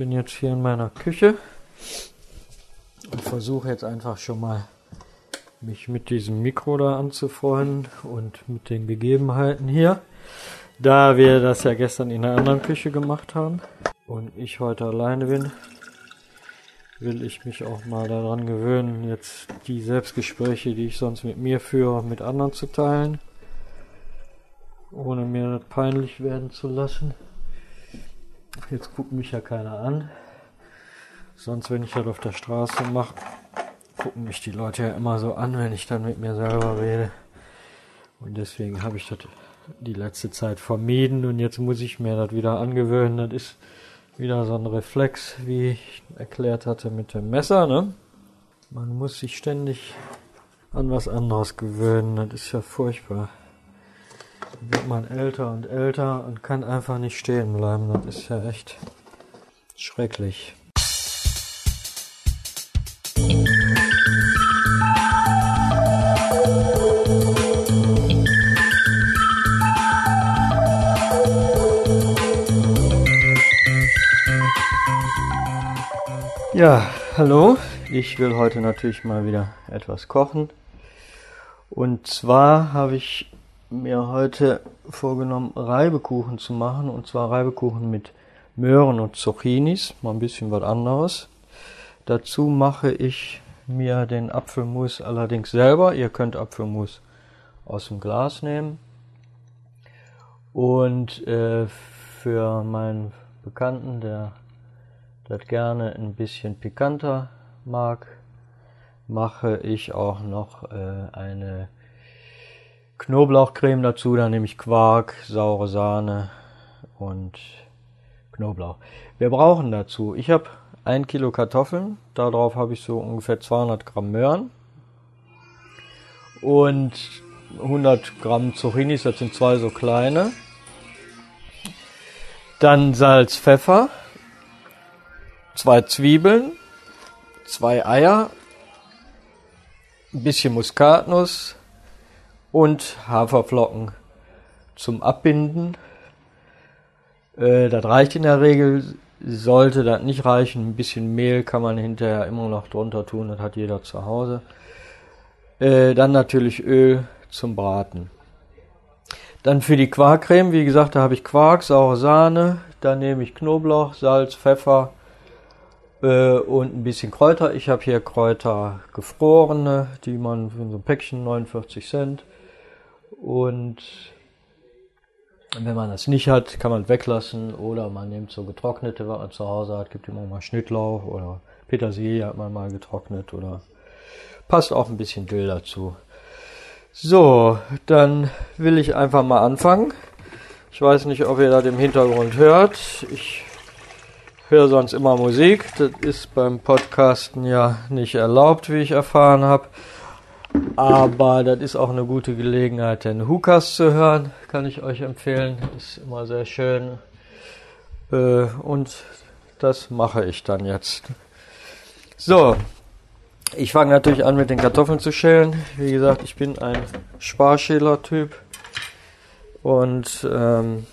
bin jetzt hier in meiner Küche und versuche jetzt einfach schon mal mich mit diesem Mikro da anzufreunden und mit den Gegebenheiten hier. Da wir das ja gestern in einer anderen Küche gemacht haben und ich heute alleine bin, will ich mich auch mal daran gewöhnen, jetzt die Selbstgespräche, die ich sonst mit mir führe, mit anderen zu teilen, ohne mir das peinlich werden zu lassen. Jetzt guckt mich ja keiner an. Sonst, wenn ich das auf der Straße mache, gucken mich die Leute ja immer so an, wenn ich dann mit mir selber rede. Und deswegen habe ich das die letzte Zeit vermieden und jetzt muss ich mir das wieder angewöhnen. Das ist wieder so ein Reflex, wie ich erklärt hatte mit dem Messer. Ne? Man muss sich ständig an was anderes gewöhnen. Das ist ja furchtbar. Wird man älter und älter und kann einfach nicht stehen bleiben. Das ist ja echt schrecklich. Ja, hallo. Ich will heute natürlich mal wieder etwas kochen. Und zwar habe ich mir heute vorgenommen, Reibekuchen zu machen. Und zwar Reibekuchen mit Möhren und Zucchinis. Mal ein bisschen was anderes. Dazu mache ich mir den Apfelmus allerdings selber. Ihr könnt Apfelmus aus dem Glas nehmen. Und äh, für meinen Bekannten, der das gerne ein bisschen pikanter mag, mache ich auch noch äh, eine Knoblauchcreme dazu. Da nehme ich Quark, saure Sahne und Knoblauch. Wir brauchen dazu, ich habe ein Kilo Kartoffeln, darauf habe ich so ungefähr 200 Gramm Möhren und 100 Gramm Zucchinis, das sind zwei so kleine. Dann Salz, Pfeffer, zwei Zwiebeln, zwei Eier, ein bisschen Muskatnuss und Haferflocken zum Abbinden. Äh, das reicht in der Regel. Sollte das nicht reichen, ein bisschen Mehl kann man hinterher immer noch drunter tun, das hat jeder zu Hause. Äh, dann natürlich Öl zum Braten. Dann für die Quarkcreme, wie gesagt, da habe ich Quark, saure Sahne, dann nehme ich Knoblauch, Salz, Pfeffer, äh, und ein bisschen Kräuter. Ich habe hier Kräuter gefrorene, die man für so ein Päckchen 49 Cent. Und wenn man das nicht hat, kann man weglassen oder man nimmt so getrocknete, was man zu Hause hat. Gibt immer mal Schnittlauch oder Petersilie hat man mal getrocknet oder passt auch ein bisschen Dill dazu. So, dann will ich einfach mal anfangen. Ich weiß nicht, ob ihr das im Hintergrund hört. Ich höre sonst immer Musik. Das ist beim Podcasten ja nicht erlaubt, wie ich erfahren habe. Aber das ist auch eine gute Gelegenheit, den Hukas zu hören. Kann ich euch empfehlen. Ist immer sehr schön. Äh, und das mache ich dann jetzt. So. Ich fange natürlich an mit den Kartoffeln zu schälen. Wie gesagt, ich bin ein Sparschäler-Typ. Und ähm,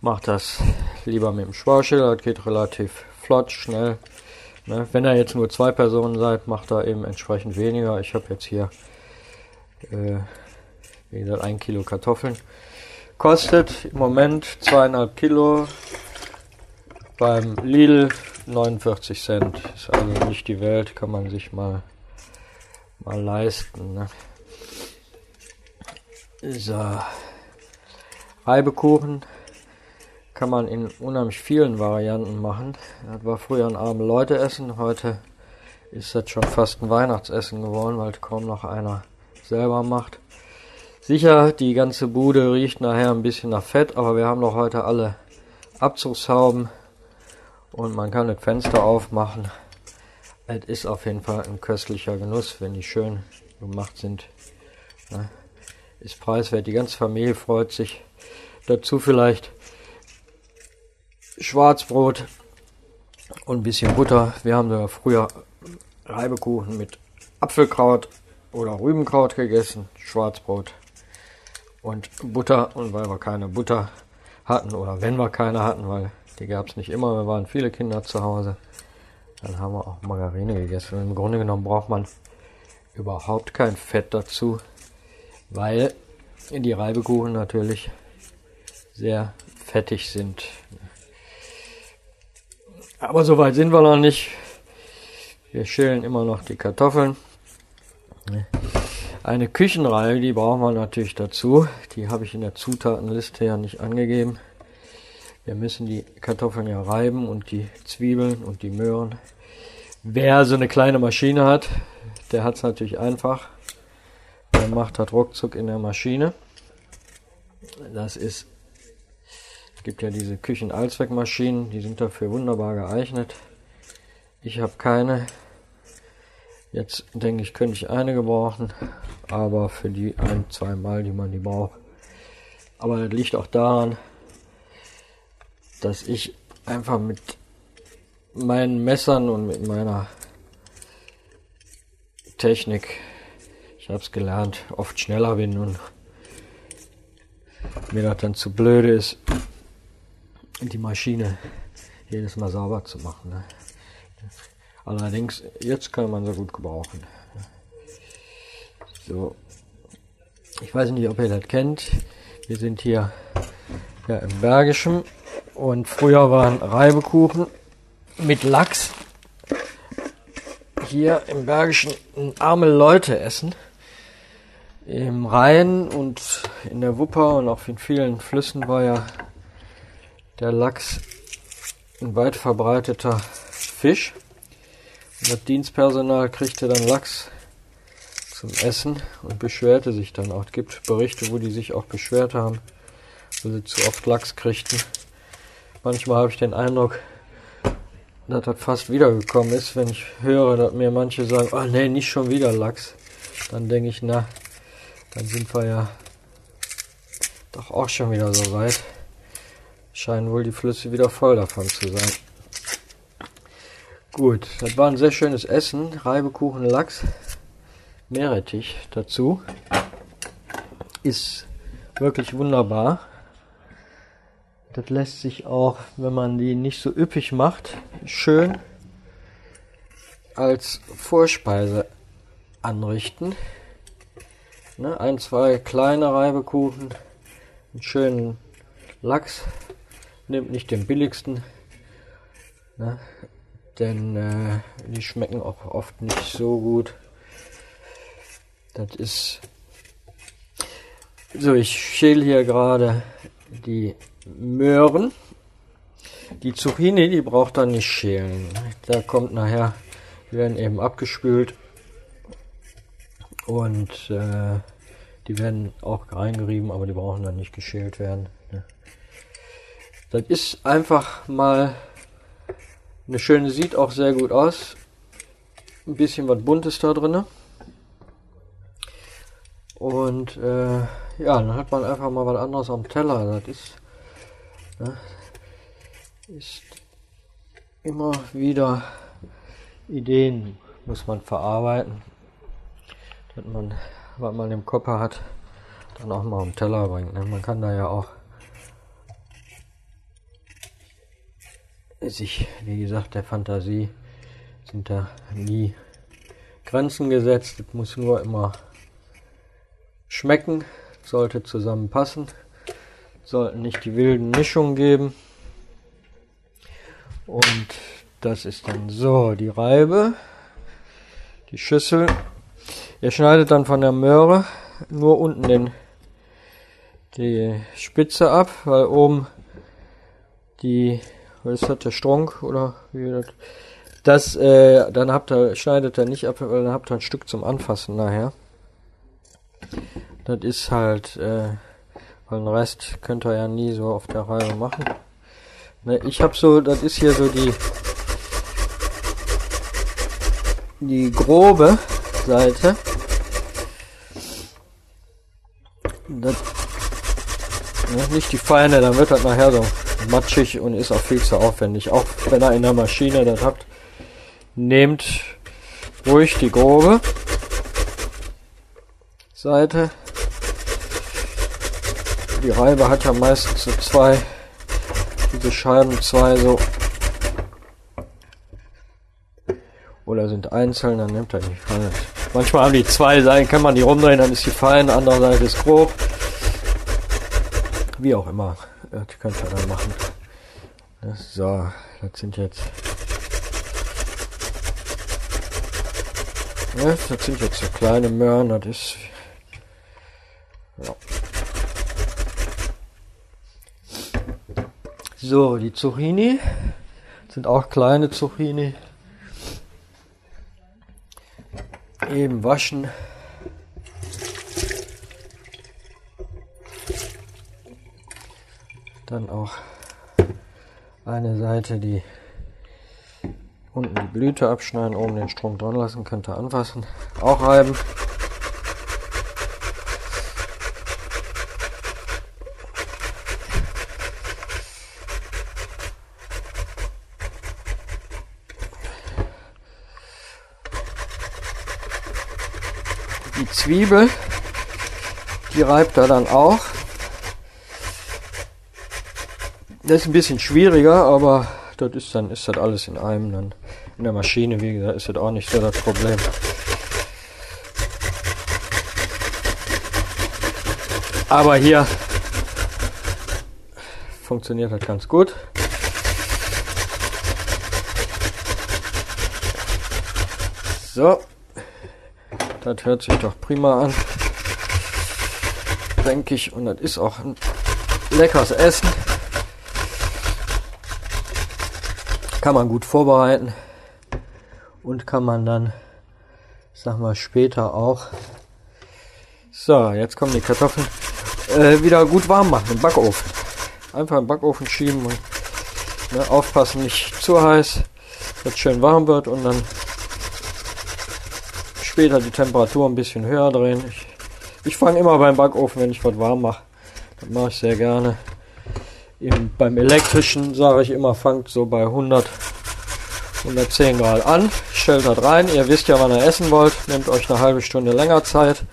macht das lieber mit dem Sparschäler, das geht relativ flott, schnell. Ne? Wenn ihr jetzt nur zwei Personen seid, macht er eben entsprechend weniger. Ich habe jetzt hier, äh, wie gesagt, ein Kilo Kartoffeln. Kostet im Moment zweieinhalb Kilo beim Lidl 49 Cent. Ist also nicht die Welt, kann man sich mal, mal leisten. Ne? So. Reibekuchen kann man in unheimlich vielen Varianten machen. Das war früher ein arme Leute essen, heute ist das schon fast ein Weihnachtsessen geworden, weil kaum noch einer selber macht. Sicher, die ganze Bude riecht nachher ein bisschen nach Fett, aber wir haben doch heute alle Abzugshauben und man kann das Fenster aufmachen. Es ist auf jeden Fall ein köstlicher Genuss, wenn die schön gemacht sind. Ist preiswert, die ganze Familie freut sich. Dazu vielleicht Schwarzbrot und ein bisschen Butter. Wir haben ja früher Reibekuchen mit Apfelkraut oder Rübenkraut gegessen, Schwarzbrot und Butter. Und weil wir keine Butter hatten oder wenn wir keine hatten, weil Die gab es nicht immer, wir waren viele Kinder zu Hause. Dann haben wir auch Margarine gegessen. Und Im Grunde genommen braucht man überhaupt kein Fett dazu, weil die Reibekuchen natürlich sehr fettig sind. Aber soweit sind wir noch nicht. Wir schälen immer noch die Kartoffeln. Eine Küchenreihe, die brauchen wir natürlich dazu. Die habe ich in der Zutatenliste ja nicht angegeben. Wir müssen die Kartoffeln ja reiben und die Zwiebeln und die Möhren. Wer so eine kleine Maschine hat, der hat es natürlich einfach. Der macht das ruckzuck in der Maschine. Das ist, gibt ja diese Küchen-Allzweckmaschinen, die sind dafür wunderbar geeignet. Ich habe keine. Jetzt denke ich, könnte ich eine gebrauchen, aber für die ein, zwei Mal, die man die braucht. Aber das liegt auch daran, dass ich einfach mit meinen Messern und mit meiner Technik, ich habe es gelernt, oft schneller bin und mir das dann zu blöde ist, die Maschine jedes Mal sauber zu machen. Ne? Allerdings, jetzt kann man sie gut gebrauchen. So, ich weiß nicht, ob ihr das kennt. Wir sind hier ja, im Bergischen und früher waren Reibekuchen mit Lachs hier im Bergischen arme Leute essen. Im Rhein und in der Wupper und auch in vielen Flüssen war ja der Lachs ein weit verbreiteter Fisch. Und das Dienstpersonal kriegte dann Lachs zum Essen und beschwerte sich dann auch. Es gibt Berichte, wo die sich auch beschwert haben, weil sie zu oft Lachs kriegten. Manchmal habe ich den Eindruck, dass das fast wiedergekommen ist, wenn ich höre, dass mir manche sagen, oh nee, nicht schon wieder Lachs. Dann denke ich, na, dann sind wir ja doch auch schon wieder so weit. Scheinen wohl die Flüsse wieder voll davon zu sein. Gut, das war ein sehr schönes Essen. Reibekuchen Lachs. Meerrettich dazu. Ist wirklich wunderbar. Das lässt sich auch, wenn man die nicht so üppig macht, schön als Vorspeise anrichten. Ne, ein, zwei kleine Reibekuchen, einen schönen Lachs, nimmt nicht den billigsten, ne, denn äh, die schmecken auch oft nicht so gut. Das ist so, ich schäle hier gerade die Möhren. Die Zucchini, die braucht er nicht schälen. Da kommt nachher, die werden eben abgespült und äh, die werden auch reingerieben, aber die brauchen dann nicht geschält werden. Das ist einfach mal eine schöne, sieht auch sehr gut aus. Ein bisschen was Buntes da drin. Und äh, ja, dann hat man einfach mal was anderes am Teller. Das ist Ne? Ist immer wieder Ideen muss man verarbeiten, dass man, was man im Kopf hat, dann auch mal am Teller bringt. Ne? Man kann da ja auch sich, wie gesagt, der Fantasie sind da nie Grenzen gesetzt. Es muss nur immer schmecken, sollte zusammenpassen sollten nicht die wilden Mischungen geben. Und das ist dann so, die Reibe, die Schüssel. Ihr schneidet dann von der Möhre nur unten den, die Spitze ab, weil oben die, was das, der Strunk oder wie das, das äh, dann habt ihr, schneidet ihr nicht ab, weil dann habt ihr ein Stück zum Anfassen nachher. Das ist halt, äh, weil den Rest könnt ihr ja nie so auf der Reihe machen. Ne, ich habe so, das ist hier so die die grobe Seite. Das, nicht die feine, dann wird das nachher so matschig und ist auch viel zu aufwendig. Auch wenn ihr in der Maschine das habt, nehmt ruhig die grobe Seite die Reibe hat ja meistens so zwei diese Scheiben zwei so oder sind einzeln, dann nimmt er die fein. Manchmal haben die zwei Seiten, kann man die rumdrehen, dann ist die fein, andere Seite ist grob. Wie auch immer, das könnt ihr dann machen. So, das sind jetzt das sind jetzt so kleine Möhren, das ist ja. So, die Zucchini sind auch kleine Zucchini. Eben waschen. Dann auch eine Seite, die unten die Blüte abschneiden, oben den Strom dran lassen, könnt ihr anfassen, auch reiben. Die Zwiebel, die reibt er dann auch. Das ist ein bisschen schwieriger, aber das ist dann ist das alles in einem dann in der Maschine, wie gesagt, ist das auch nicht so das Problem. Aber hier funktioniert das ganz gut. So, das hört sich doch prima an, denke ich. Und das ist auch ein leckeres Essen. Kann man gut vorbereiten und kann man dann, sag mal, später auch. So, jetzt kommen die Kartoffeln äh, wieder gut warm machen im Backofen. Einfach im Backofen schieben und ne, aufpassen, nicht zu heiß, dass schön warm wird und dann später die Temperatur ein bisschen höher drehen. Ich, ich fange immer beim Backofen, wenn ich was warm mache. Das mache ich sehr gerne. Eben beim elektrischen sage ich immer, fangt so bei 100 110 Grad an, stellt das rein. Ihr wisst ja, wann ihr essen wollt. Nehmt euch eine halbe Stunde länger Zeit.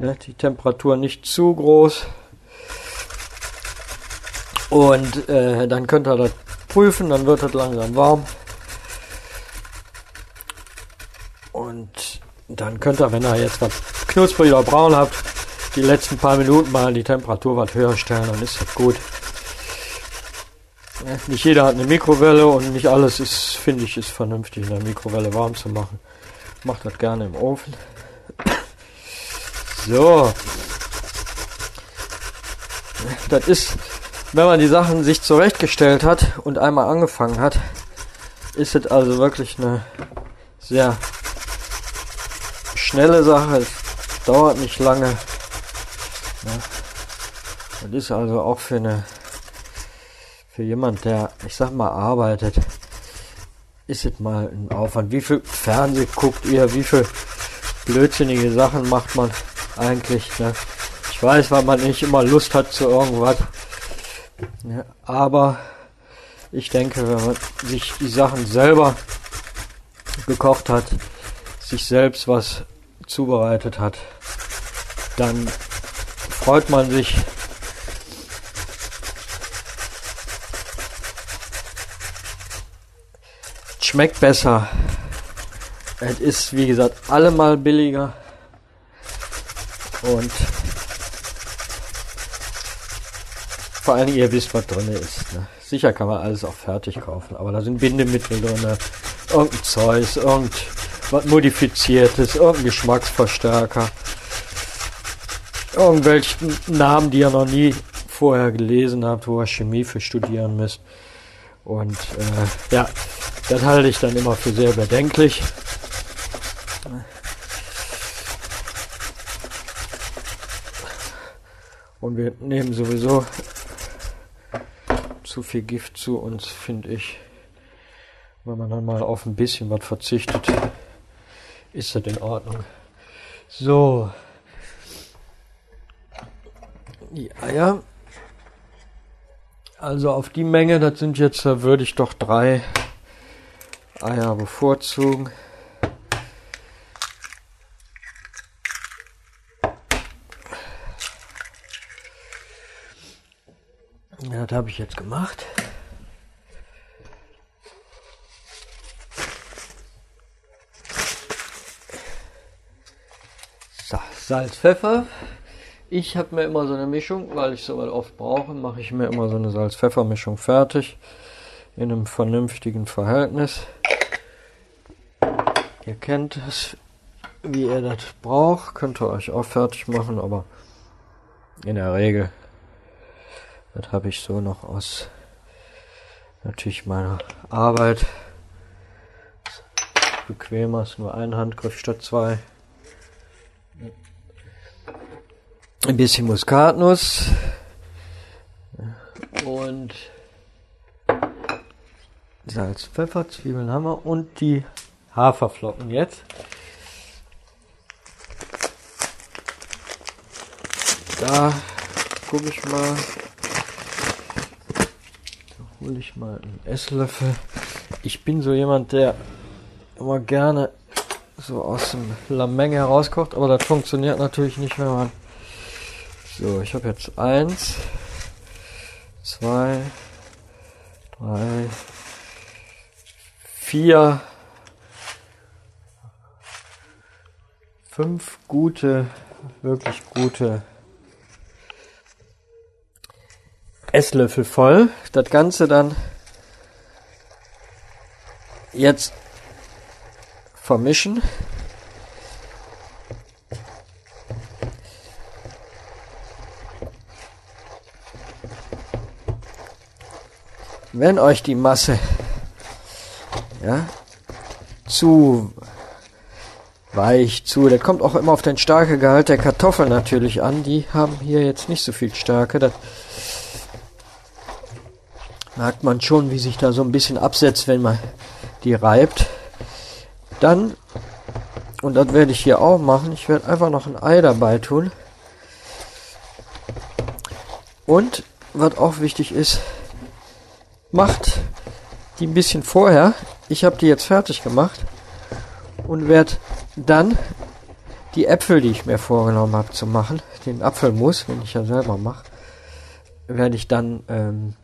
Ne, die Temperatur nicht zu groß. Und äh, dann könnt ihr das prüfen, dann wird das langsam warm. Und dann könnt ihr, wenn ihr jetzt was knusprig oder braun habt, die letzten paar Minuten mal die Temperatur was höher stellen, dann ist das gut. Nicht jeder hat eine Mikrowelle und nicht alles ist, finde ich, ist vernünftig in der Mikrowelle warm zu machen. Macht das gerne im Ofen. So. Das ist, wenn man die Sachen sich zurechtgestellt hat und einmal angefangen hat, ist es also wirklich eine sehr schnelle Sache. Es dauert nicht lange. Das ist also auch für eine für jemand, der, ich sag mal, arbeitet, ist es mal ein Aufwand. Wie viel Fernseh guckt ihr? Wie viel blödsinnige Sachen macht man eigentlich? Ne? Ich weiß, weil man nicht immer Lust hat zu irgendwas. Ja, aber ich denke, wenn man sich die Sachen selber gekocht hat, sich selbst was zubereitet hat, dann freut man sich schmeckt besser. Es ist, wie gesagt, allemal billiger. Und vor allem, ihr wisst, was drin ist. Ne? Sicher kann man alles auch fertig kaufen, aber da sind Bindemittel drin, irgendein Zeus, irgendwas modifiziertes, irgendein Geschmacksverstärker, irgendwelche Namen, die ihr noch nie vorher gelesen habt, wo ihr Chemie für studieren müsst. Und äh, ja, das halte ich dann immer für sehr bedenklich. Und wir nehmen sowieso zu viel Gift zu uns, finde ich. Wenn man dann mal auf ein bisschen was verzichtet, ist das in Ordnung. So. Die Eier. Also auf die Menge, das sind jetzt, würde ich doch drei Eier bevorzugen. Das habe ich jetzt gemacht. So, Salz, Pfeffer. Ich habe mir immer so eine Mischung, weil ich sowas oft brauche, mache ich mir immer so eine Salz-Pfeffer-Mischung fertig. In einem vernünftigen Verhältnis. Ihr kennt es, wie ihr das braucht. Könnt ihr euch auch fertig machen, aber in der Regel, das habe ich so noch aus natürlich meiner Arbeit. Bequemer ist nur ein Handgriff statt zwei. Ein bisschen Muskatnuss und Salz, Pfeffer, Zwiebeln haben wir und die Haferflocken jetzt. Da gucke ich mal. Da hole ich mal einen Esslöffel. Ich bin so jemand, der immer gerne so aus der Menge herauskocht, aber das funktioniert natürlich nicht, wenn man. So, ich habe jetzt eins, zwei, drei, vier, fünf gute, wirklich gute Esslöffel voll. Das Ganze dann jetzt vermischen. Wenn euch die Masse ja, zu weich zu. Das kommt auch immer auf den starke Gehalt der Kartoffeln natürlich an. Die haben hier jetzt nicht so viel Stärke. Das merkt man schon, wie sich da so ein bisschen absetzt, wenn man die reibt. Dann, und das werde ich hier auch machen, ich werde einfach noch ein Ei dabei tun. Und, was auch wichtig ist, macht die ein bisschen vorher. Ich habe die jetzt fertig gemacht und werde dann die Äpfel, die ich mir vorgenommen habe zu machen, den Apfelmus, wenn ich ja selber mache, werde ich dann ähm,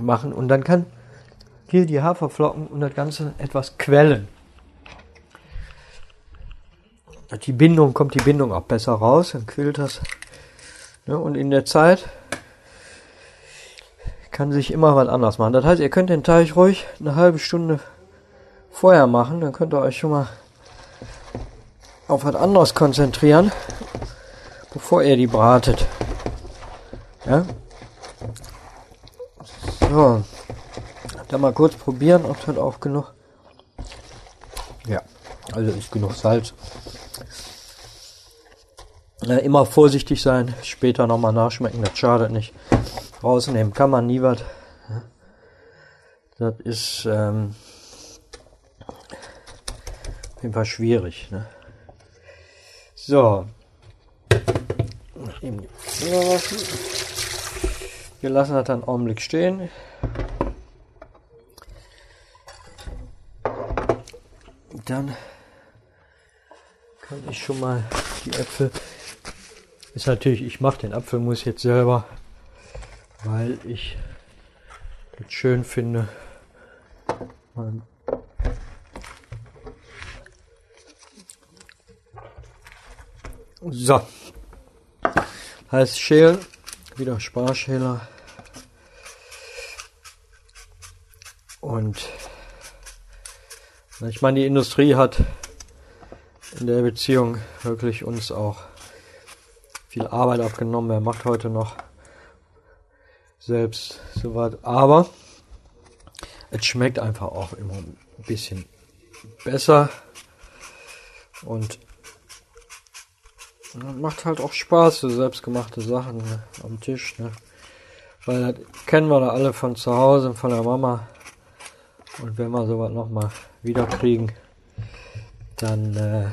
machen und dann kann hier die Haferflocken und das Ganze etwas quellen. Die Bindung kommt die Bindung auch besser raus, dann quillt das. Ja, und in der Zeit kann sich immer was anders machen. Das heißt, ihr könnt den Teig ruhig eine halbe Stunde vorher machen, dann könnt ihr euch schon mal auf was anderes konzentrieren, bevor ihr die bratet. Ja? So. Dann mal kurz probieren, ob das auch genug. Ja, also ist genug Salz. Ja, immer vorsichtig sein, später nochmal nachschmecken, das schadet nicht. Rausnehmen kann man nie was. Das ist ähm, auf jeden Fall schwierig. Ne? So. Eben Wir lassen das dann einen Augenblick stehen. Dann kann ich schon mal die Äpfel. Ist natürlich, ich mache den Apfelmus jetzt selber, weil ich das schön finde. Man So. Heißt Schälen. Wieder Sparschäler. Und ich meine, die Industrie hat in der Beziehung wirklich uns auch viel Arbeit abgenommen. Wer macht heute noch selbst soweit? Aber es schmeckt einfach auch immer ein bisschen besser. Und macht halt auch Spaß, so selbstgemachte Sachen ne, am Tisch. Ne? Weil das kennen wir da alle von zu Hause, von der Mama. Und wenn wir sowas nochmal wieder kriegen, dann äh,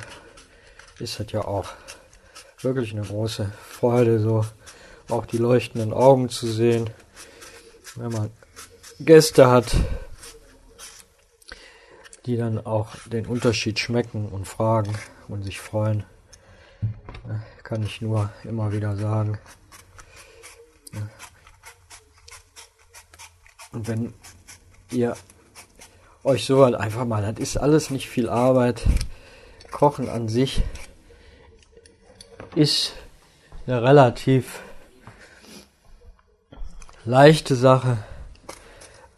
ist das ja auch wirklich eine große Freude, so auch die leuchtenden Augen zu sehen, wenn man Gäste hat, die dann auch den Unterschied schmecken und fragen und sich freuen. Kann ich nur immer wieder sagen. Und wenn ihr euch so halt einfach mal, das ist alles nicht viel Arbeit. Kochen an sich ist eine relativ leichte Sache,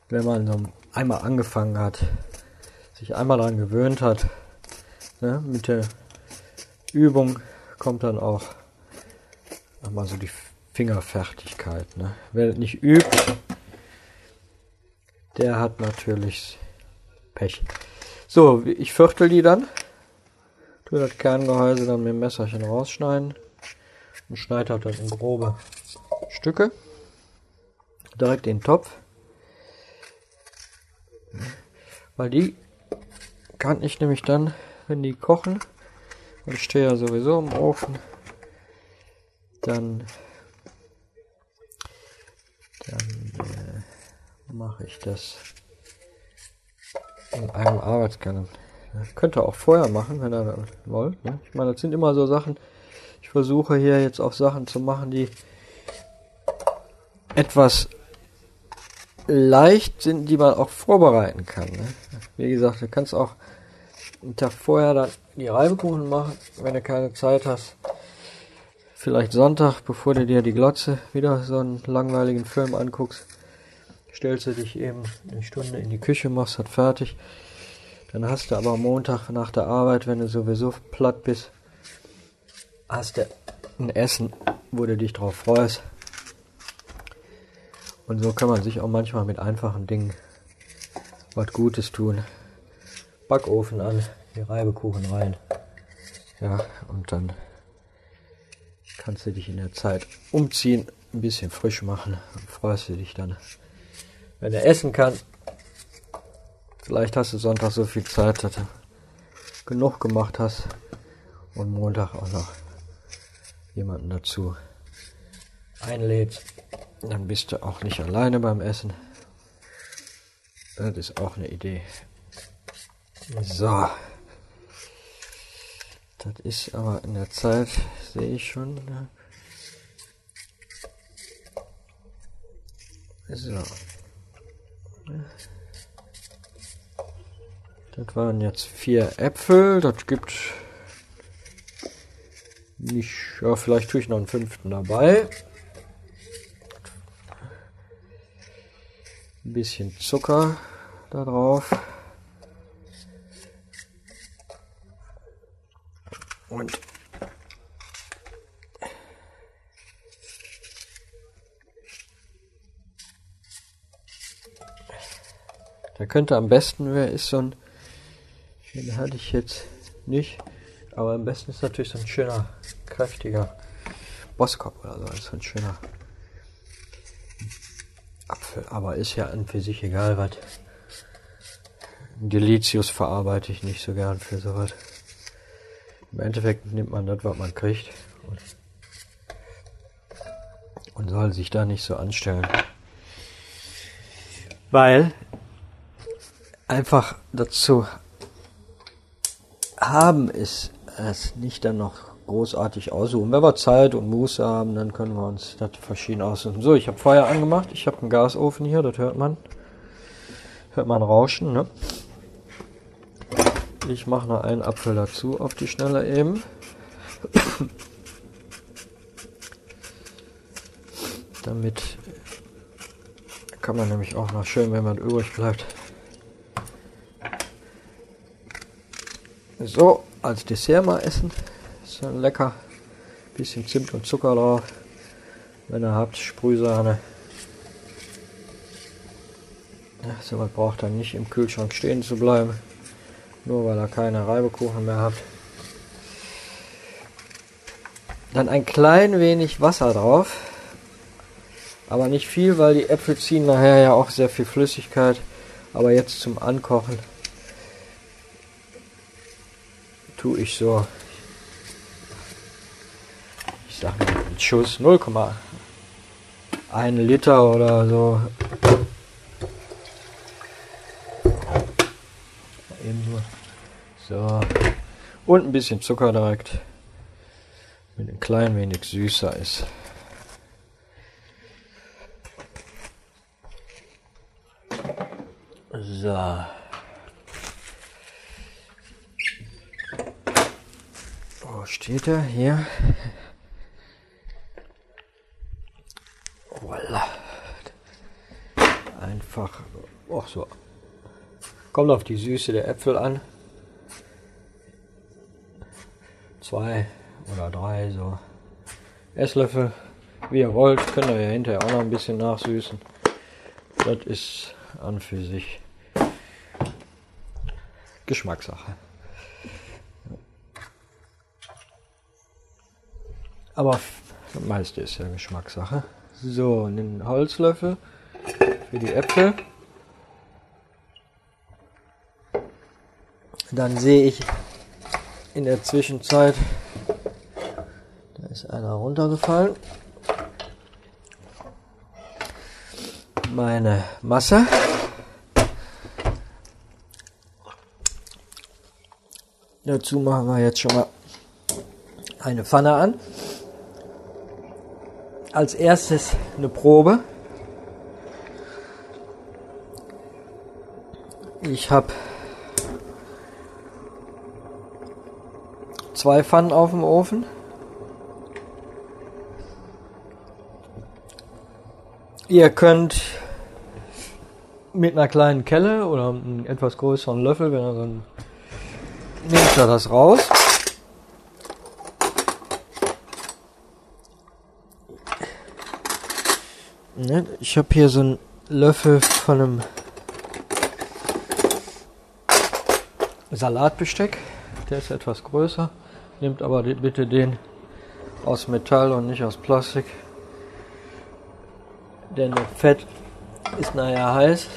wenn man einmal angefangen hat, sich einmal daran gewöhnt hat. Ne? Mit der Übung kommt dann auch mal so die Fingerfertigkeit. Ne? Wer nicht übt, der hat natürlich Pech. So, ich viertel die dann. Tu das Kerngehäuse dann mit dem Messerchen rausschneiden. Und schneide das in grobe Stücke. Direkt in den Topf. Weil die kann ich nämlich dann, wenn die kochen, ich stehe ja sowieso im Ofen, dann, dann äh, mache ich das in einem Arbeitsgang. Könnt ihr auch vorher machen, wenn ihr wollt. Ne? Ich meine, das sind immer so Sachen. Ich versuche hier jetzt auch Sachen zu machen, die etwas leicht sind, die man auch vorbereiten kann. Ne? Wie gesagt, du kannst auch einen Tag vorher dann die Reibekuchen machen, wenn du keine Zeit hast. Vielleicht Sonntag, bevor du dir die Glotze wieder so einen langweiligen Film anguckst, stellst du dich eben eine Stunde in die Küche, machst das fertig. Dann hast du aber Montag nach der Arbeit, wenn du sowieso platt bist, hast du ein Essen, wo du dich drauf freust. Und so kann man sich auch manchmal mit einfachen Dingen was Gutes tun. Backofen an, die Reibekuchen rein. Ja, und dann kannst du dich in der Zeit umziehen, ein bisschen frisch machen und freust du dich dann, wenn er essen kann. Vielleicht hast du Sonntag so viel Zeit, dass du genug gemacht hast und Montag auch noch jemanden dazu einlädst. Dann bist du auch nicht alleine beim Essen. Das ist auch eine Idee. So. Das ist aber in der Zeit, sehe ich schon. Ne? So. Das waren jetzt vier Äpfel. Das gibt nicht, ja, vielleicht tue ich noch einen fünften dabei. Ein bisschen Zucker da drauf. Und da könnte am besten, wer ist so ein, den hatte ich jetzt nicht, aber am besten ist natürlich so ein schöner, kräftiger Bosskopf oder so, das ist ein schöner Apfel, aber ist ja an für sich egal was. Delicious verarbeite ich nicht so gern für sowas. Im Endeffekt nimmt man das, was man kriegt. Und soll sich da nicht so anstellen. Weil einfach dazu haben ist, es nicht dann noch großartig aussuchen. Wenn wir Zeit und Muße haben, dann können wir uns das verschieden aussuchen. So, ich habe Feuer angemacht. Ich habe einen Gasofen hier, das hört man. Hört man Rauschen, ne? Ich mache noch einen Apfel dazu auf die Schnelle eben. Damit kann man nämlich auch noch schön, wenn man übrig bleibt. So, als Dessert mal essen. Ist ja lecker. Bisschen Zimt und Zucker drauf. Wenn ihr habt, Sprühsahne. Ja, so was braucht dann nicht im Kühlschrank stehen zu bleiben. Nur weil er keine Reibekuchen mehr hat. Dann ein klein wenig Wasser drauf. Aber nicht viel, weil die Äpfel ziehen nachher ja auch sehr viel Flüssigkeit. Aber jetzt zum Ankochen tue ich so, ich sag mal, einen Schuss 0,1 Liter oder so So. Und ein bisschen Zucker direkt. Mit ein klein wenig süßer ist. So. Wo steht er? Hier. Voila. Einfach. Ach so. Kommt auf die Süße der Äpfel an. Zwei oder drei so Esslöffel. Wie ihr wollt, könnt ihr ja hinterher auch noch ein bisschen nachsüßen. Das ist an für sich Geschmackssache. Aber das meiste ist ja Geschmackssache. So, einen Holzlöffel für die Äpfel. Dann sehe ich in der Zwischenzeit, da ist einer runtergefallen. Meine Masse. Dazu machen wir jetzt schon mal eine Pfanne an. Als erstes eine Probe. Ich habe zwei Pfannen auf dem Ofen. Ihr könnt mit einer kleinen Kelle oder einem etwas größeren Löffel, wenn ihr so ein nehmt ihr das raus. Ne, ich habe hier so einen Löffel von einem Salatbesteck. Der ist etwas größer. Nehmt aber bitte den aus Metall und nicht aus Plastik. Denn das Fett ist nachher heiß.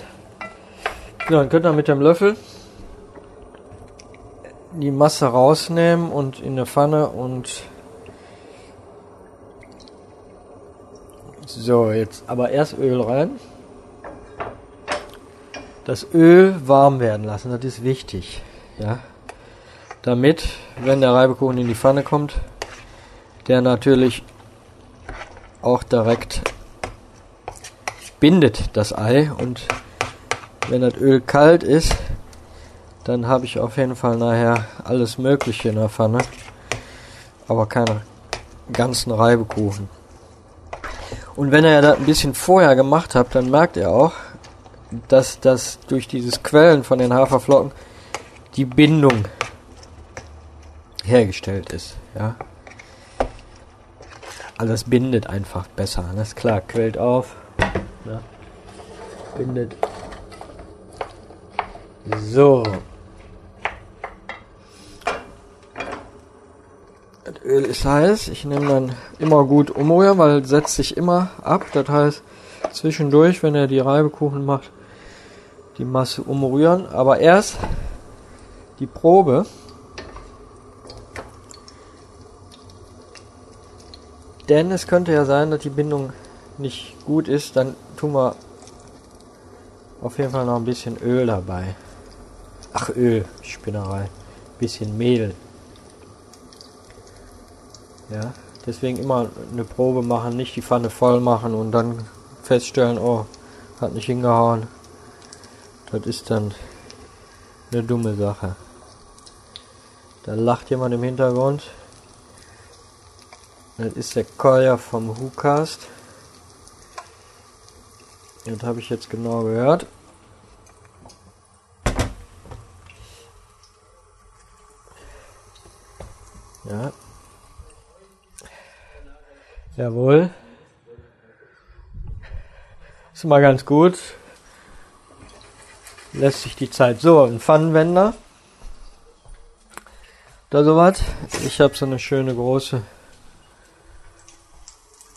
So, dann könnt ihr mit dem Löffel die Masse rausnehmen und in eine Pfanne und so jetzt aber erst Öl rein. Das Öl warm werden lassen, das ist wichtig, ja, damit, wenn der Reibekuchen in die Pfanne kommt, der natürlich auch direkt bindet das Ei und wenn das Öl kalt ist, dann habe ich auf jeden Fall nachher alles Mögliche in der Pfanne. Aber keine ganzen Reibekuchen. Und wenn ihr das ein bisschen vorher gemacht habt, dann merkt ihr auch, dass das durch dieses Quellen von den Haferflocken die Bindung hergestellt ist. Ja. Alles bindet einfach besser. Das ist klar, quält auf, ne? bindet. So. Das Öl ist heiß. Ich nehme dann immer gut umrühren, weil es setzt sich immer ab. Das heißt, zwischendurch, wenn er die Reibekuchen macht, die Masse umrühren. Aber erst die Probe. Denn es könnte ja sein, dass die Bindung nicht gut ist. Dann tun wir auf jeden Fall noch ein bisschen Öl dabei. Ach, Öl, Spinnerei. Bisschen Mehl. Ja, deswegen immer eine Probe machen, nicht die Pfanne voll machen und dann feststellen, oh, hat nicht hingehauen. Das ist dann eine dumme Sache. Da lacht jemand im Hintergrund. Das ist der Kolja vom WhoCast. Das habe ich jetzt genau gehört. Ja, Jawohl. Ist mal ganz gut. Lässt sich die Zeit so, ein Pfannenwender. Da sowas. Ich habe so eine schöne große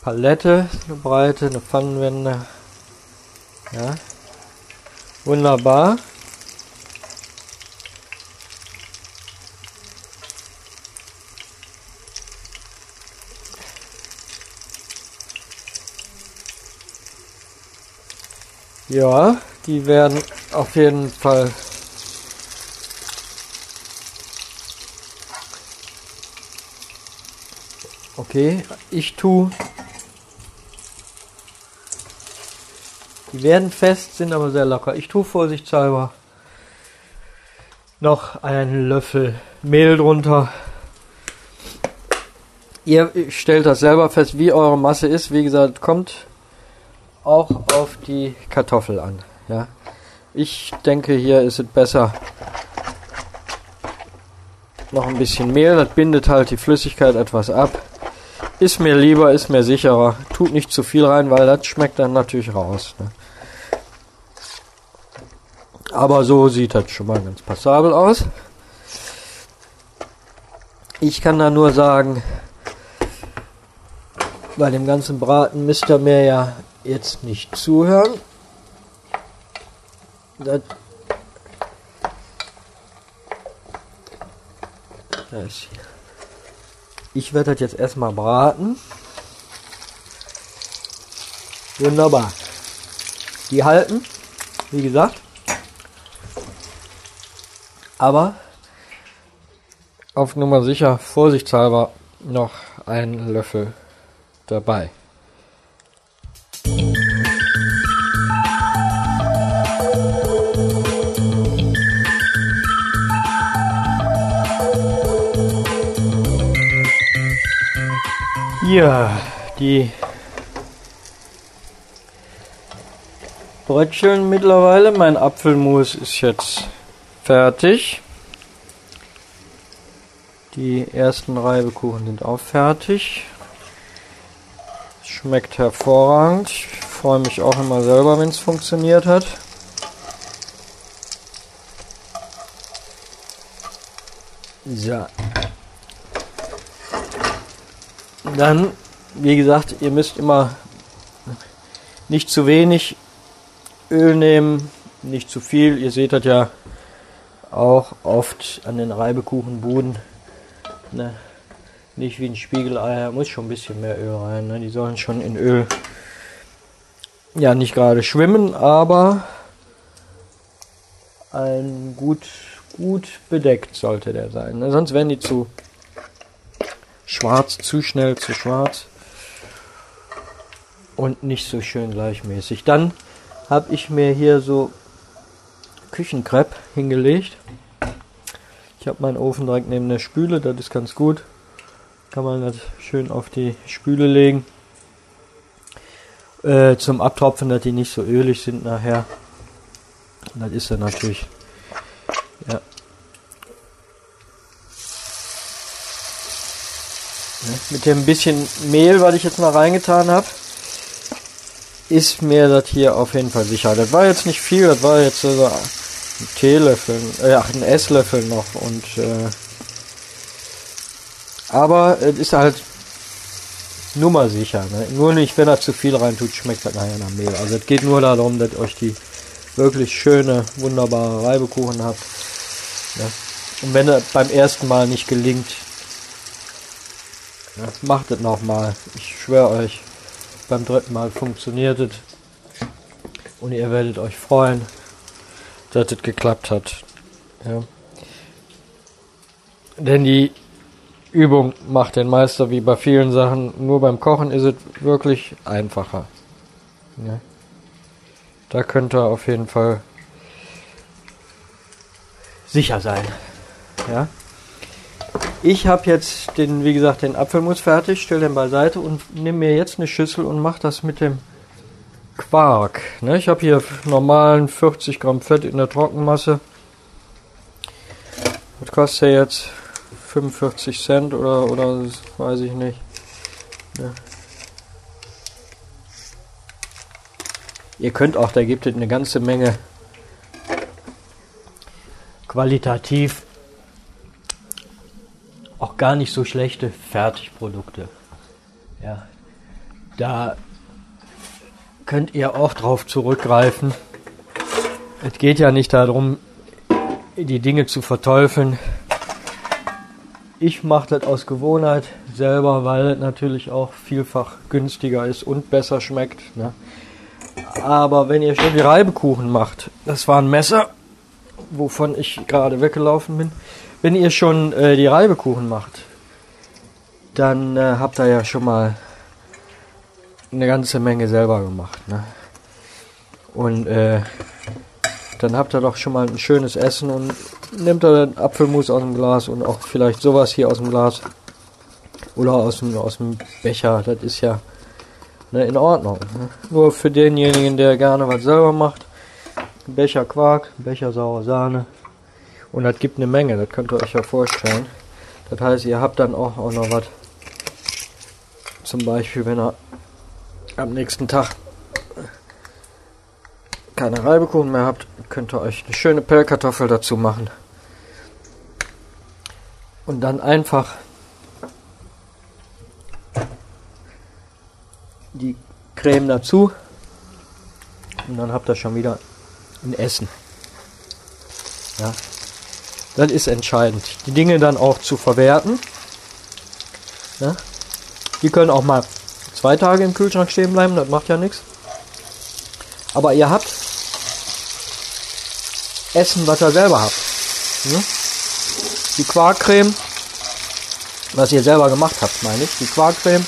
Palette, eine breite, eine Pfannenwender. Ja. Wunderbar. Ja, die werden auf jeden Fall Okay, ich tue die werden fest, sind aber sehr locker. Ich tue vorsichtshalber noch einen Löffel Mehl drunter. Ihr stellt das selber fest, wie eure Masse ist. Wie gesagt, kommt auch auf die Kartoffel an. Ja. Ich denke, hier ist es besser. Noch ein bisschen Mehl, das bindet halt die Flüssigkeit etwas ab. Ist mir lieber, ist mir sicherer. Tut nicht zu viel rein, weil das schmeckt dann natürlich raus. Ne? Aber so sieht das schon mal ganz passabel aus. Ich kann da nur sagen, bei dem ganzen Braten müsst ihr mir ja jetzt nicht zuhören. Das ich werde das jetzt erstmal braten. Wunderbar. Die halten, wie gesagt. Aber auf Nummer sicher, vorsichtshalber, noch einen Löffel dabei. Ja, die Brötchen mittlerweile. Mein Apfelmus ist jetzt fertig. Die ersten Reibekuchen sind auch fertig. Schmeckt hervorragend. Ich freue mich auch immer selber, wenn es funktioniert hat. So. Dann, wie gesagt, ihr müsst immer nicht zu wenig Öl nehmen, nicht zu viel. Ihr seht das ja auch oft an den Reibekuchenbuden. Ne? Nicht wie ein Spiegelei, da muss schon ein bisschen mehr Öl rein. Ne? Die sollen schon in Öl ja nicht gerade schwimmen, aber ein gut, gut bedeckt sollte der sein. Ne? Sonst werden die zu schwarz, zu schnell zu schwarz und nicht so schön gleichmäßig. Dann habe ich mir hier so Küchenkrepp hingelegt. Ich habe meinen Ofen direkt neben der Spüle, das ist ganz gut. Kann man das schön auf die Spüle legen. Äh, zum Abtropfen, dass die nicht so ölig sind nachher. Und das ist dann natürlich ja, Mit dem bisschen Mehl, was ich jetzt mal reingetan habe, ist mir das hier auf jeden Fall sicher. Das war jetzt nicht viel, das war jetzt so ein Teelöffel, äh, ach, ein Esslöffel noch und äh, aber es ist halt nummersicher. Ne? Nur nicht, wenn er zu viel reintut, schmeckt das nachher nach Mehl. Also es geht nur darum, dass euch die wirklich schöne, wunderbare Reibekuchen habt. Ne? Und wenn es beim ersten Mal nicht gelingt, ja, macht es nochmal. Ich schwöre euch, beim dritten Mal funktioniert es. Und ihr werdet euch freuen, dass es geklappt hat. Ja. Denn die Übung macht den Meister wie bei vielen Sachen. Nur beim Kochen ist es wirklich einfacher. Ja. Da könnt ihr auf jeden Fall sicher sein. Ja. Ich habe jetzt den, wie gesagt, den Apfelmus fertig, stelle den beiseite und nehme mir jetzt eine Schüssel und mache das mit dem Quark. Ne, ich habe hier normalen 40 Gramm Fett in der Trockenmasse. Was kostet der jetzt? 45 Cent oder, oder weiß ich nicht. Ja. Ihr könnt auch, da gibt es eine ganze Menge qualitativ auch gar nicht so schlechte Fertigprodukte. Ja, da könnt ihr auch drauf zurückgreifen. Es geht ja nicht darum, die Dinge zu verteufeln. Ich mache das aus Gewohnheit selber, weil es natürlich auch vielfach günstiger ist und besser schmeckt. Ne? Aber wenn ihr schon die Reibekuchen macht, das war ein Messer, wovon ich gerade weggelaufen bin, wenn ihr schon äh, die Reibekuchen macht, dann äh, habt ihr ja schon mal eine ganze Menge selber gemacht. Ne? Und äh, dann habt ihr doch schon mal ein schönes Essen und nehmt ihr den Apfelmus aus dem Glas und auch vielleicht sowas hier aus dem Glas oder aus dem, aus dem Becher. Das ist ja ne, in Ordnung. Ne? Nur für denjenigen, der gerne was selber macht. Becher Quark, Becher saure Sahne. Und das gibt eine Menge, das könnt ihr euch ja vorstellen. Das heißt, ihr habt dann auch, auch noch was. Zum Beispiel, wenn ihr am nächsten Tag keine Reibekuchen mehr habt, könnt ihr euch eine schöne Pellkartoffel dazu machen. Und dann einfach die Creme dazu. Und dann habt ihr schon wieder ein Essen. Ja. Das ist entscheidend. Die Dinge dann auch zu verwerten. Ja. Die können auch mal zwei Tage im Kühlschrank stehen bleiben, das macht ja nichts. Aber ihr habt Essen, was ihr selber habt. Ja. Die Quarkcreme, was ihr selber gemacht habt, meine ich. Die Quarkcreme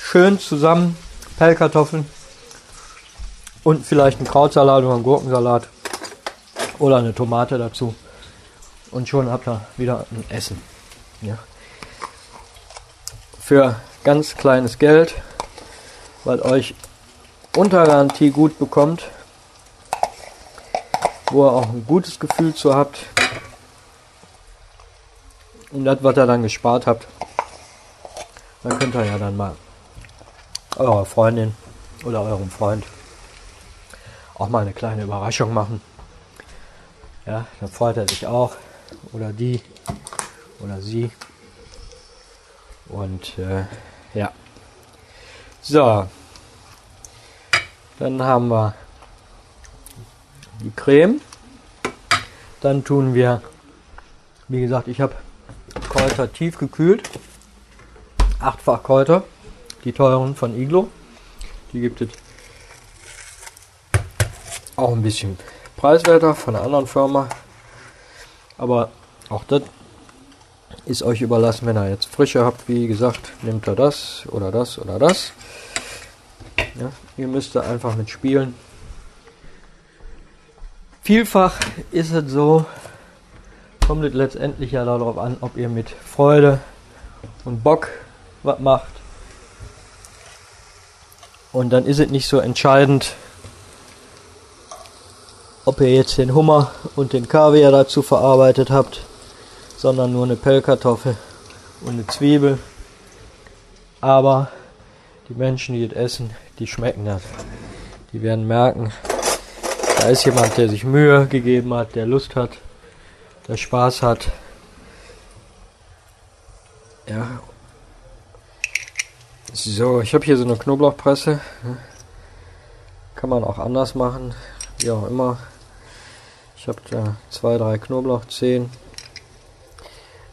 schön zusammen, Pellkartoffeln und vielleicht ein Krautsalat oder ein Gurkensalat oder eine Tomate dazu. Und schon habt ihr wieder ein Essen. Ja. Für ganz kleines Geld, weil euch unter Garantie gut bekommt, wo ihr auch ein gutes Gefühl zu habt. Und das, was ihr dann gespart habt, dann könnt ihr ja dann mal eurer Freundin oder eurem Freund auch mal eine kleine Überraschung machen. Ja, dann freut er sich auch. Oder die. Oder sie. Und äh, ja. So. Dann haben wir die Creme. Dann tun wir, wie gesagt, ich habe Kräuter tief gekühlt. Achtfach Kräuter. Die teuren von Iglo. Die gibt es auch ein bisschen preiswerter von einer anderen Firma. Aber auch das ist euch überlassen, wenn ihr jetzt frische habt, wie gesagt, nehmt ihr das oder das oder das. Ja, ihr müsst da einfach mit spielen. Vielfach ist es so, kommt es letztendlich ja darauf an, ob ihr mit Freude und Bock was macht. Und dann ist es nicht so entscheidend, ob ihr jetzt den Hummer und den Kaviar dazu verarbeitet habt, sondern nur eine Pellkartoffel und eine Zwiebel. Aber die Menschen, die das essen, die schmecken das. Die werden merken, da ist jemand, der sich Mühe gegeben hat, der Lust hat, der Spaß hat. Ja. So, ich habe hier so eine Knoblauchpresse. Kann man auch anders machen, wie auch immer. Ich habe da zwei, drei Knoblauchzehen.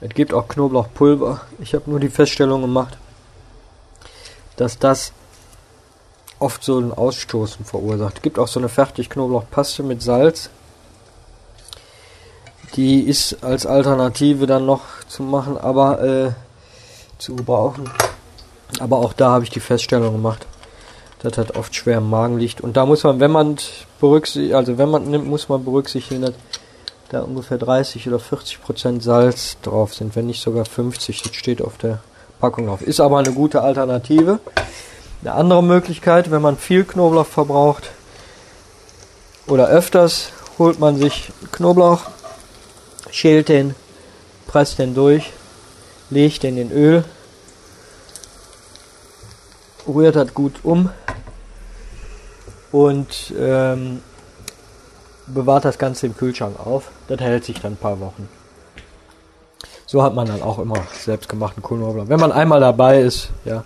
Es gibt auch Knoblauchpulver. Ich habe nur die Feststellung gemacht, dass das oft so ein Ausstoßen verursacht. Es gibt auch so eine Fertig-Knoblauchpaste mit Salz. Die ist als Alternative dann noch zu machen, aber äh, zu gebrauchen. Aber auch da habe ich die Feststellung gemacht, dass das oft schwer im Magen liegt. Und da muss man, wenn man berücksichtigt, also wenn man nimmt, muss man berücksichtigen, dass da ungefähr 30 oder 40 Prozent Salz drauf sind, wenn nicht sogar 50. Das steht auf der Packung drauf. Ist aber eine gute Alternative. Eine andere Möglichkeit, wenn man viel Knoblauch verbraucht oder öfters, holt man sich Knoblauch, schält den, presst den durch, legt den in Öl, rührt das gut um und ähm, bewahrt das Ganze im Kühlschrank auf. Das hält sich dann ein paar Wochen. So hat man dann auch immer selbstgemachten Knoblauch. Wenn man einmal dabei ist, ja,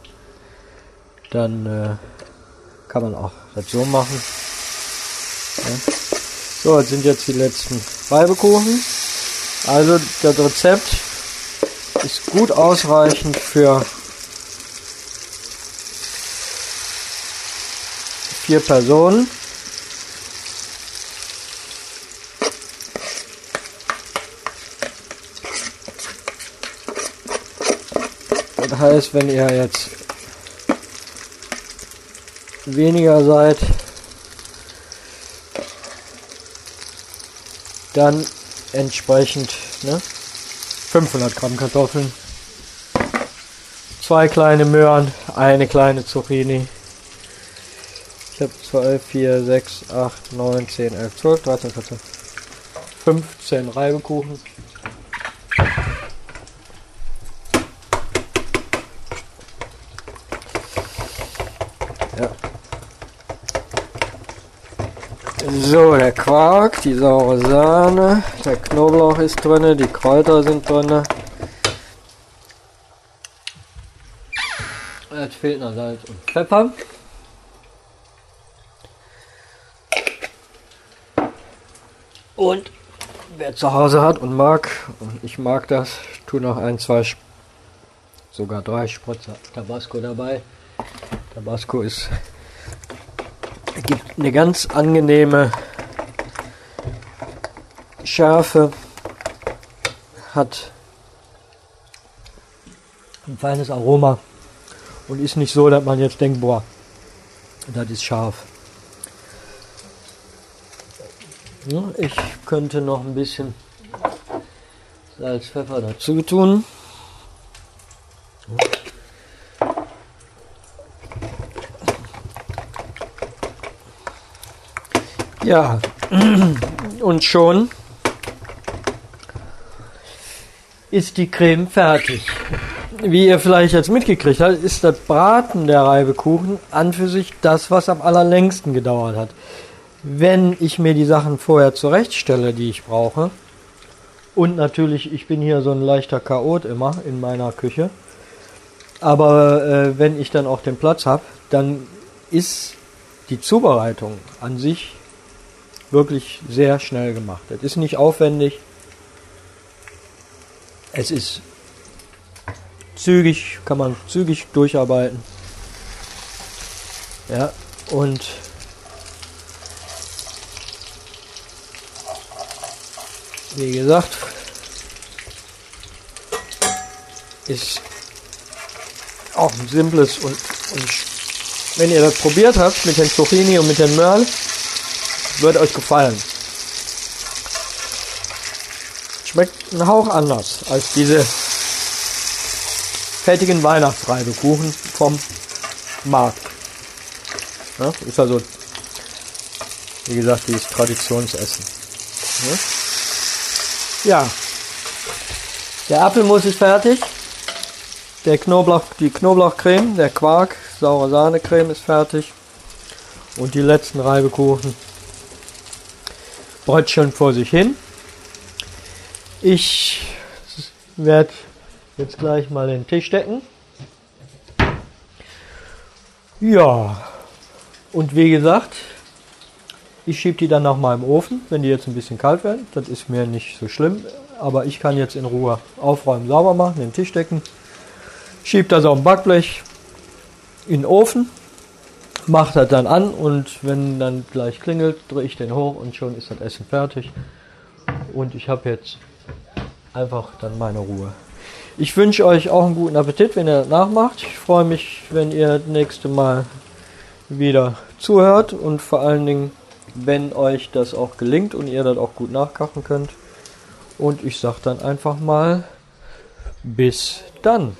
dann äh, kann man auch das so machen. Ja. So, jetzt sind jetzt die letzten Reibekuchen. Also das Rezept ist gut ausreichend für vier Personen. heißt, wenn ihr jetzt weniger seid, dann entsprechend ne? 500 Gramm Kartoffeln, zwei kleine Möhren, eine kleine Zucchini. Ich habe 12, 4, 6, 8, 9, 10, 11, 12, 13, 14, 15 Reibekuchen. So, der Quark, die saure Sahne, der Knoblauch ist drin, die Kräuter sind drin. Jetzt fehlt noch Salz und Pfeffer. Und wer zu Hause hat und mag, und ich mag das, tu noch ein, zwei, sogar drei Spritzer Tabasco dabei. Tabasco ist gibt eine ganz angenehme Schärfe, hat ein feines Aroma und ist nicht so, dass man jetzt denkt, boah, das ist scharf. Ich könnte noch ein bisschen Salz, Pfeffer dazu tun. Ja, und schon ist die Creme fertig. Wie ihr vielleicht jetzt mitgekriegt habt, ist das Braten der Reibekuchen an für sich das, was am allerlängsten gedauert hat. Wenn ich mir die Sachen vorher zurechtstelle, die ich brauche, und natürlich, ich bin hier so ein leichter Chaot immer in meiner Küche, aber äh, wenn ich dann auch den Platz habe, dann ist die Zubereitung an sich wirklich sehr schnell gemacht. Es ist nicht aufwendig. Es ist zügig, kann man zügig durcharbeiten. Ja, und wie gesagt, ist auch ein simples und, und wenn ihr das probiert habt mit den Zucchini und mit den Möhren, wird euch gefallen. Schmeckt ein Hauch anders als diese fettigen Weihnachtsreibekuchen vom Markt. Ja, ist also, wie gesagt, dieses Traditionsessen. Ja. Der Apfelmus ist fertig. Der Knoblauch, die Knoblauchcreme, der Quark, saure Sahnecreme ist fertig. Und die letzten Reibekuchen brötchen vor sich hin. Ich werde jetzt gleich mal den Tisch decken. Ja, und wie gesagt, ich schiebe die dann nach meinem Ofen, wenn die jetzt ein bisschen kalt werden. Das ist mir nicht so schlimm, aber ich kann jetzt in Ruhe aufräumen, sauber machen, den Tisch decken. Schiebe das auf dem Backblech in den Ofen macht das dann an und wenn dann gleich klingelt, drehe ich den hoch und schon ist das Essen fertig. Und ich habe jetzt einfach dann meine Ruhe. Ich wünsche euch auch einen guten Appetit, wenn ihr das nachmacht. Ich freue mich, wenn ihr das nächste Mal wieder zuhört und vor allen Dingen, wenn euch das auch gelingt und ihr das auch gut nachkochen könnt. Und ich sage dann einfach mal, bis dann.